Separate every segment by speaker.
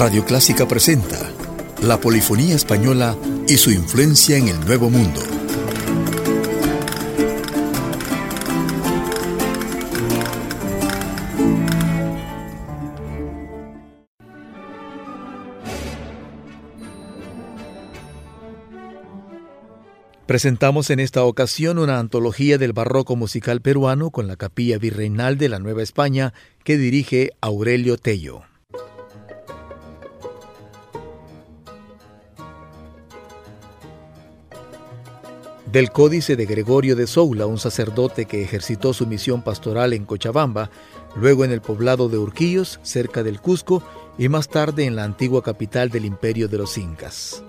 Speaker 1: Radio Clásica presenta la polifonía española y su influencia en el Nuevo Mundo. Presentamos en esta ocasión una antología del barroco musical peruano con la capilla virreinal de la Nueva España que dirige Aurelio Tello. Del Códice de Gregorio de Soula, un sacerdote que ejercitó su misión pastoral en Cochabamba, luego en el poblado de Urquillos, cerca del Cusco, y más tarde en la antigua capital del imperio de los Incas.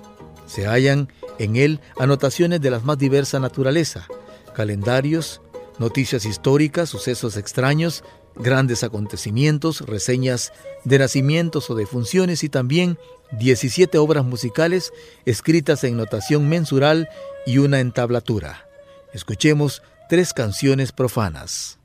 Speaker 1: Se hallan en él anotaciones de la más diversa naturaleza, calendarios, noticias históricas, sucesos extraños, grandes acontecimientos, reseñas de nacimientos o de funciones y también 17 obras musicales escritas en notación mensural y una entablatura. Escuchemos tres canciones profanas.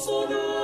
Speaker 2: sono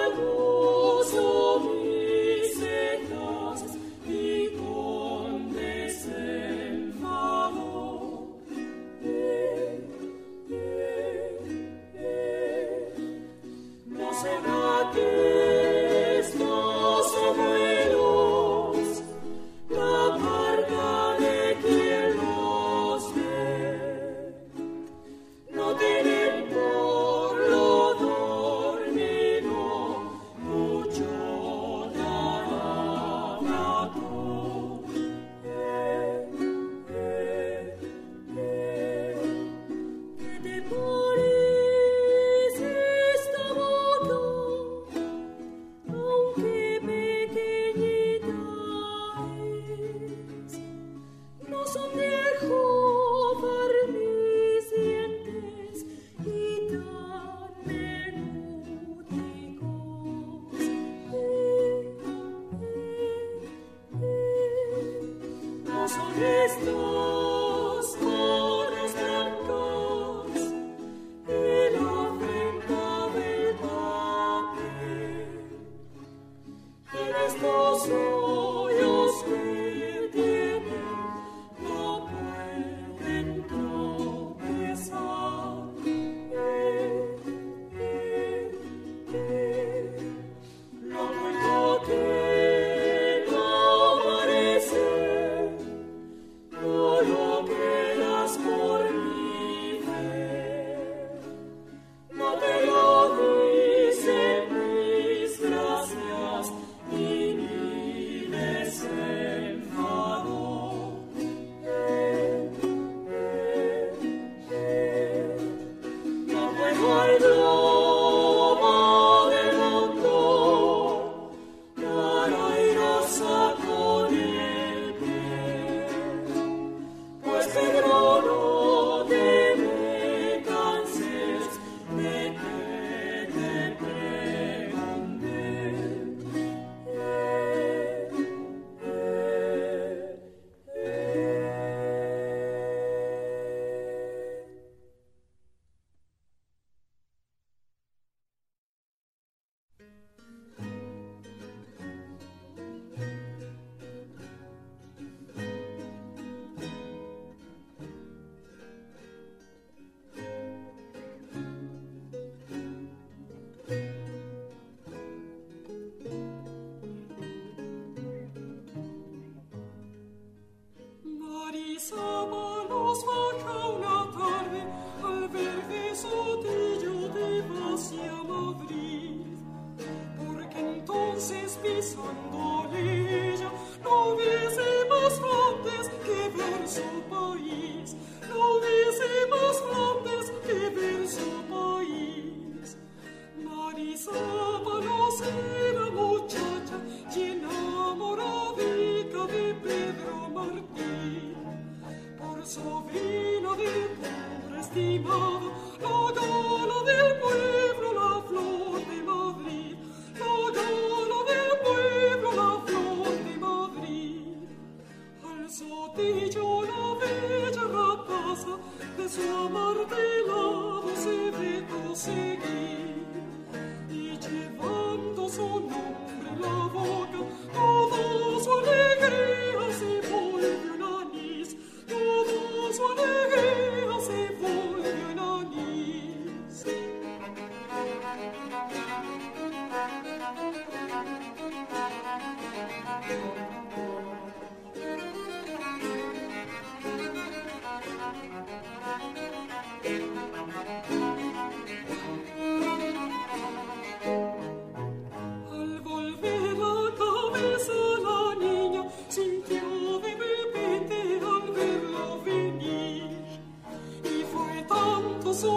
Speaker 2: bis an.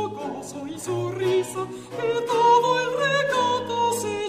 Speaker 2: su gozo y su risa, que todo el recato se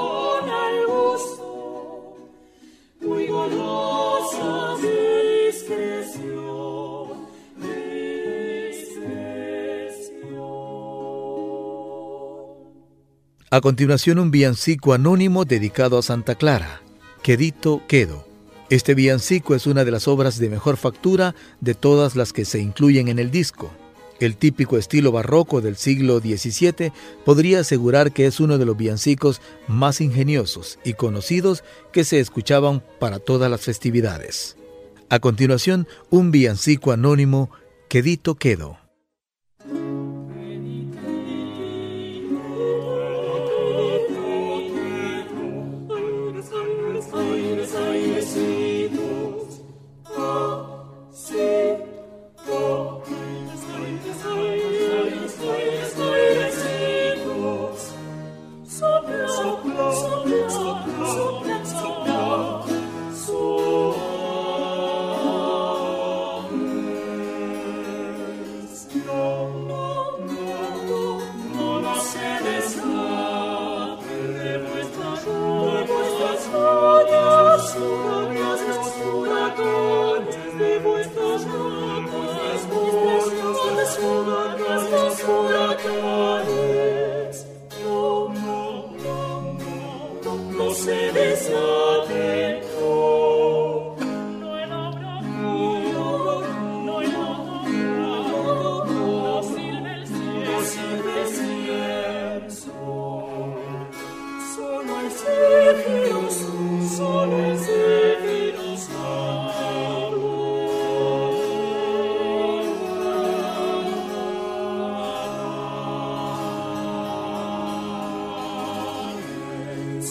Speaker 2: A continuación un villancico anónimo dedicado a Santa Clara, Quedito Quedo. Este villancico es una de las obras de mejor factura de todas las que se incluyen en el disco. El típico estilo barroco del siglo XVII podría asegurar que es uno de los villancicos más ingeniosos y conocidos que se escuchaban para todas las festividades. A continuación, un villancico anónimo, Quedito Quedo.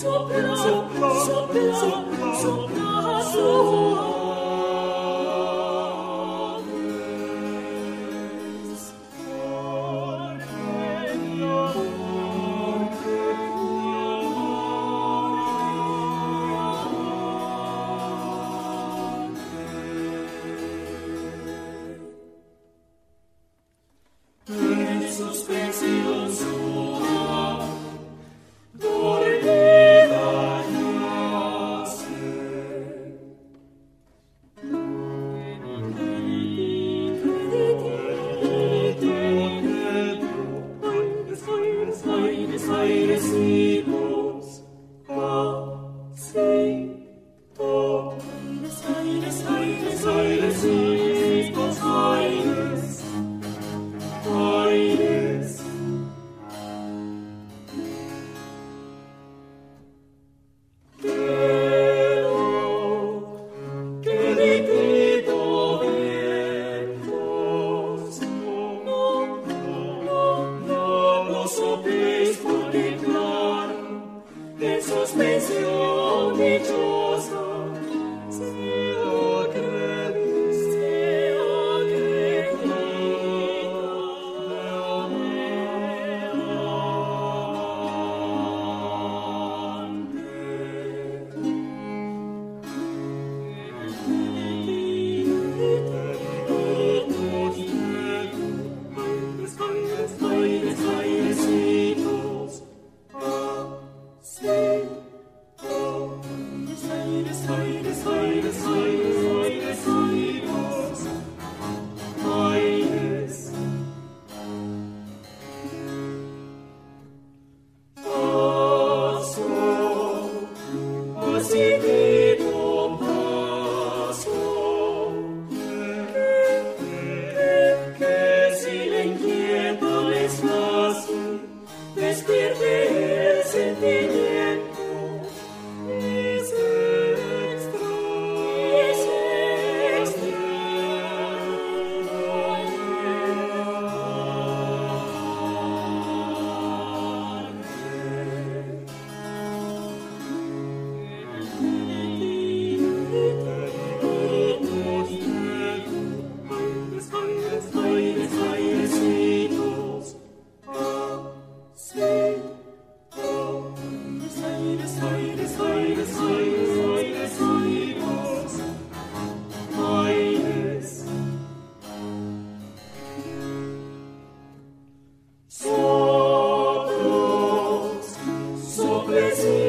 Speaker 2: sopra sopra sopra sopra sopra You. bless me.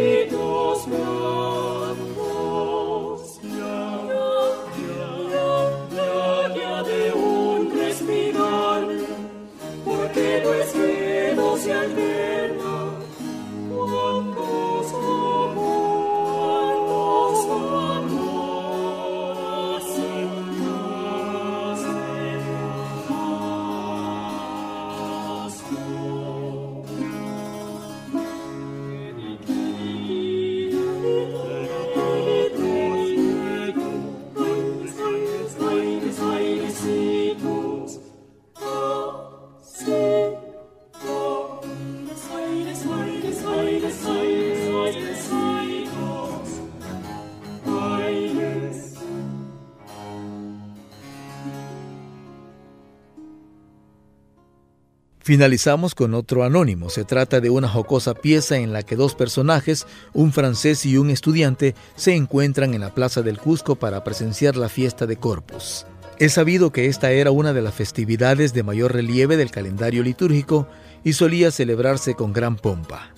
Speaker 3: Finalizamos con otro anónimo. Se trata de una jocosa pieza en la que dos personajes, un francés y un estudiante, se encuentran en la Plaza del Cusco para presenciar la fiesta de Corpus. Es sabido que esta era una de las festividades de mayor relieve del calendario litúrgico y solía celebrarse con gran pompa.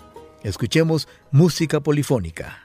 Speaker 3: Escuchemos música polifónica.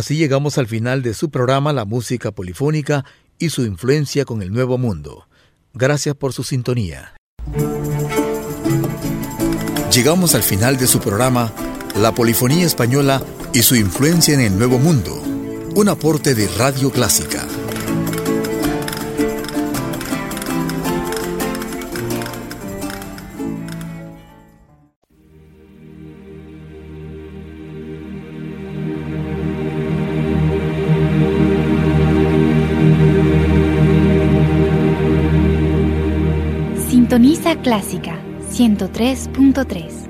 Speaker 1: Así llegamos al final de su programa La Música Polifónica y su influencia con el Nuevo Mundo. Gracias por su sintonía. Llegamos al final de su programa La Polifonía Española y su influencia en el Nuevo Mundo, un aporte de Radio
Speaker 4: Clásica. 103.3